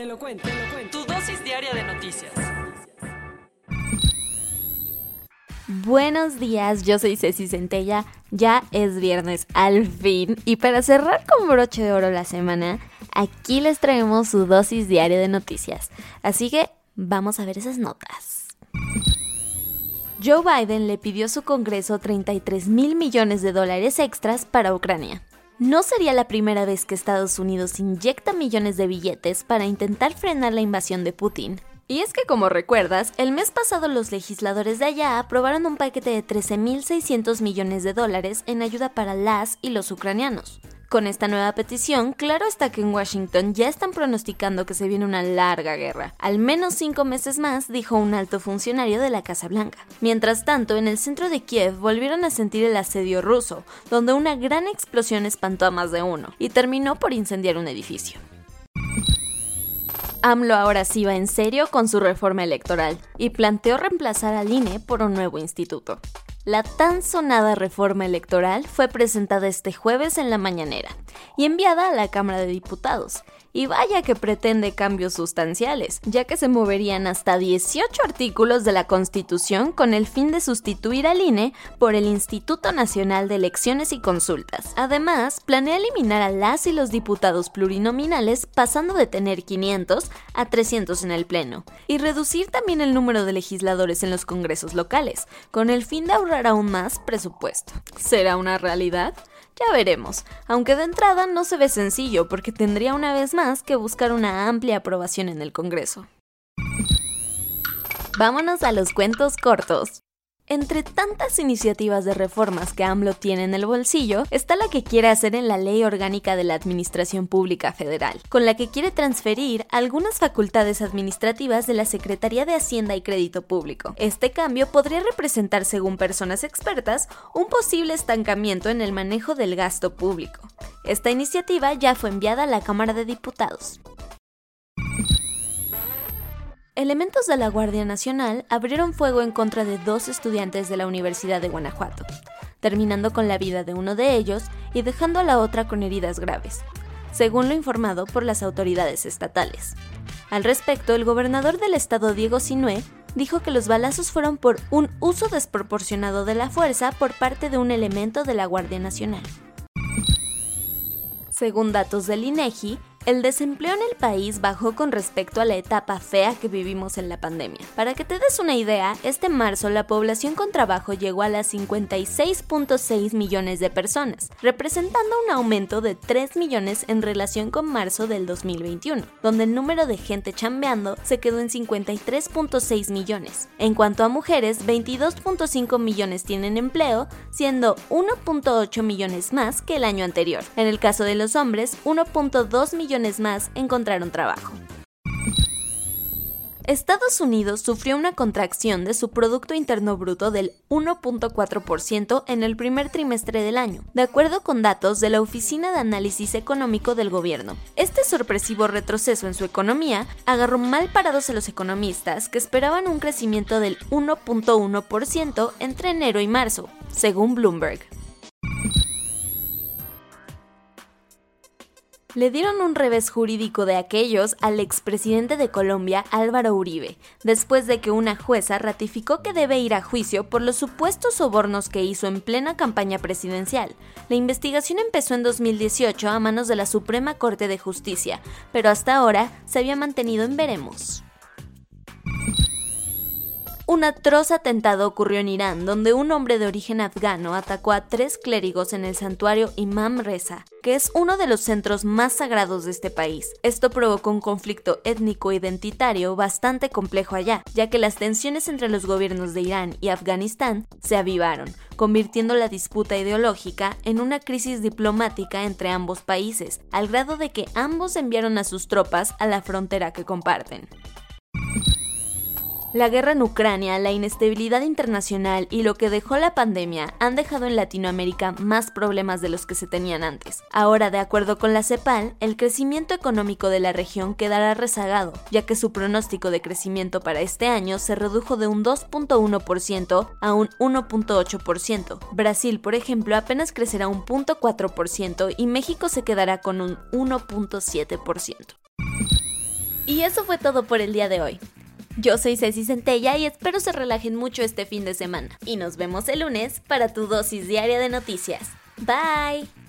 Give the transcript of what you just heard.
Te lo cuento, te lo cuento. Tu dosis diaria de noticias. Buenos días, yo soy Ceci Centella. Ya es viernes, al fin. Y para cerrar con broche de oro la semana, aquí les traemos su dosis diaria de noticias. Así que vamos a ver esas notas. Joe Biden le pidió a su Congreso 33 mil millones de dólares extras para Ucrania. No sería la primera vez que Estados Unidos inyecta millones de billetes para intentar frenar la invasión de Putin. Y es que, como recuerdas, el mes pasado los legisladores de allá aprobaron un paquete de 13.600 millones de dólares en ayuda para las y los ucranianos. Con esta nueva petición, claro está que en Washington ya están pronosticando que se viene una larga guerra. Al menos cinco meses más, dijo un alto funcionario de la Casa Blanca. Mientras tanto, en el centro de Kiev volvieron a sentir el asedio ruso, donde una gran explosión espantó a más de uno y terminó por incendiar un edificio. AMLO ahora sí va en serio con su reforma electoral y planteó reemplazar al INE por un nuevo instituto. La tan sonada reforma electoral fue presentada este jueves en la mañanera y enviada a la Cámara de Diputados, y vaya que pretende cambios sustanciales, ya que se moverían hasta 18 artículos de la Constitución con el fin de sustituir al INE por el Instituto Nacional de Elecciones y Consultas. Además, planea eliminar a las y los diputados plurinominales pasando de tener 500 a 300 en el Pleno, y reducir también el número de legisladores en los congresos locales, con el fin de ahorrar aún más presupuesto. ¿Será una realidad? Ya veremos, aunque de entrada no se ve sencillo porque tendría una vez más que buscar una amplia aprobación en el Congreso. Vámonos a los cuentos cortos. Entre tantas iniciativas de reformas que AMLO tiene en el bolsillo, está la que quiere hacer en la Ley Orgánica de la Administración Pública Federal, con la que quiere transferir algunas facultades administrativas de la Secretaría de Hacienda y Crédito Público. Este cambio podría representar, según personas expertas, un posible estancamiento en el manejo del gasto público. Esta iniciativa ya fue enviada a la Cámara de Diputados. Elementos de la Guardia Nacional abrieron fuego en contra de dos estudiantes de la Universidad de Guanajuato, terminando con la vida de uno de ellos y dejando a la otra con heridas graves, según lo informado por las autoridades estatales. Al respecto, el gobernador del estado Diego Sinué dijo que los balazos fueron por un uso desproporcionado de la fuerza por parte de un elemento de la Guardia Nacional. Según datos del INEGI, el desempleo en el país bajó con respecto a la etapa fea que vivimos en la pandemia. Para que te des una idea, este marzo la población con trabajo llegó a las 56.6 millones de personas, representando un aumento de 3 millones en relación con marzo del 2021, donde el número de gente chambeando se quedó en 53.6 millones. En cuanto a mujeres, 22.5 millones tienen empleo, siendo 1.8 millones más que el año anterior. En el caso de los hombres, 1.2 millones más encontraron trabajo. Estados Unidos sufrió una contracción de su Producto Interno Bruto del 1.4% en el primer trimestre del año, de acuerdo con datos de la Oficina de Análisis Económico del Gobierno. Este sorpresivo retroceso en su economía agarró mal parados a los economistas que esperaban un crecimiento del 1.1% entre enero y marzo, según Bloomberg. Le dieron un revés jurídico de aquellos al expresidente de Colombia, Álvaro Uribe, después de que una jueza ratificó que debe ir a juicio por los supuestos sobornos que hizo en plena campaña presidencial. La investigación empezó en 2018 a manos de la Suprema Corte de Justicia, pero hasta ahora se había mantenido en veremos. Un atroz atentado ocurrió en Irán, donde un hombre de origen afgano atacó a tres clérigos en el santuario Imam Reza, que es uno de los centros más sagrados de este país. Esto provocó un conflicto étnico-identitario bastante complejo allá, ya que las tensiones entre los gobiernos de Irán y Afganistán se avivaron, convirtiendo la disputa ideológica en una crisis diplomática entre ambos países, al grado de que ambos enviaron a sus tropas a la frontera que comparten. La guerra en Ucrania, la inestabilidad internacional y lo que dejó la pandemia han dejado en Latinoamérica más problemas de los que se tenían antes. Ahora, de acuerdo con la CEPAL, el crecimiento económico de la región quedará rezagado, ya que su pronóstico de crecimiento para este año se redujo de un 2.1% a un 1.8%. Brasil, por ejemplo, apenas crecerá un 0.4% y México se quedará con un 1.7%. Y eso fue todo por el día de hoy. Yo soy Ceci Centella y espero se relajen mucho este fin de semana. Y nos vemos el lunes para tu dosis diaria de noticias. Bye.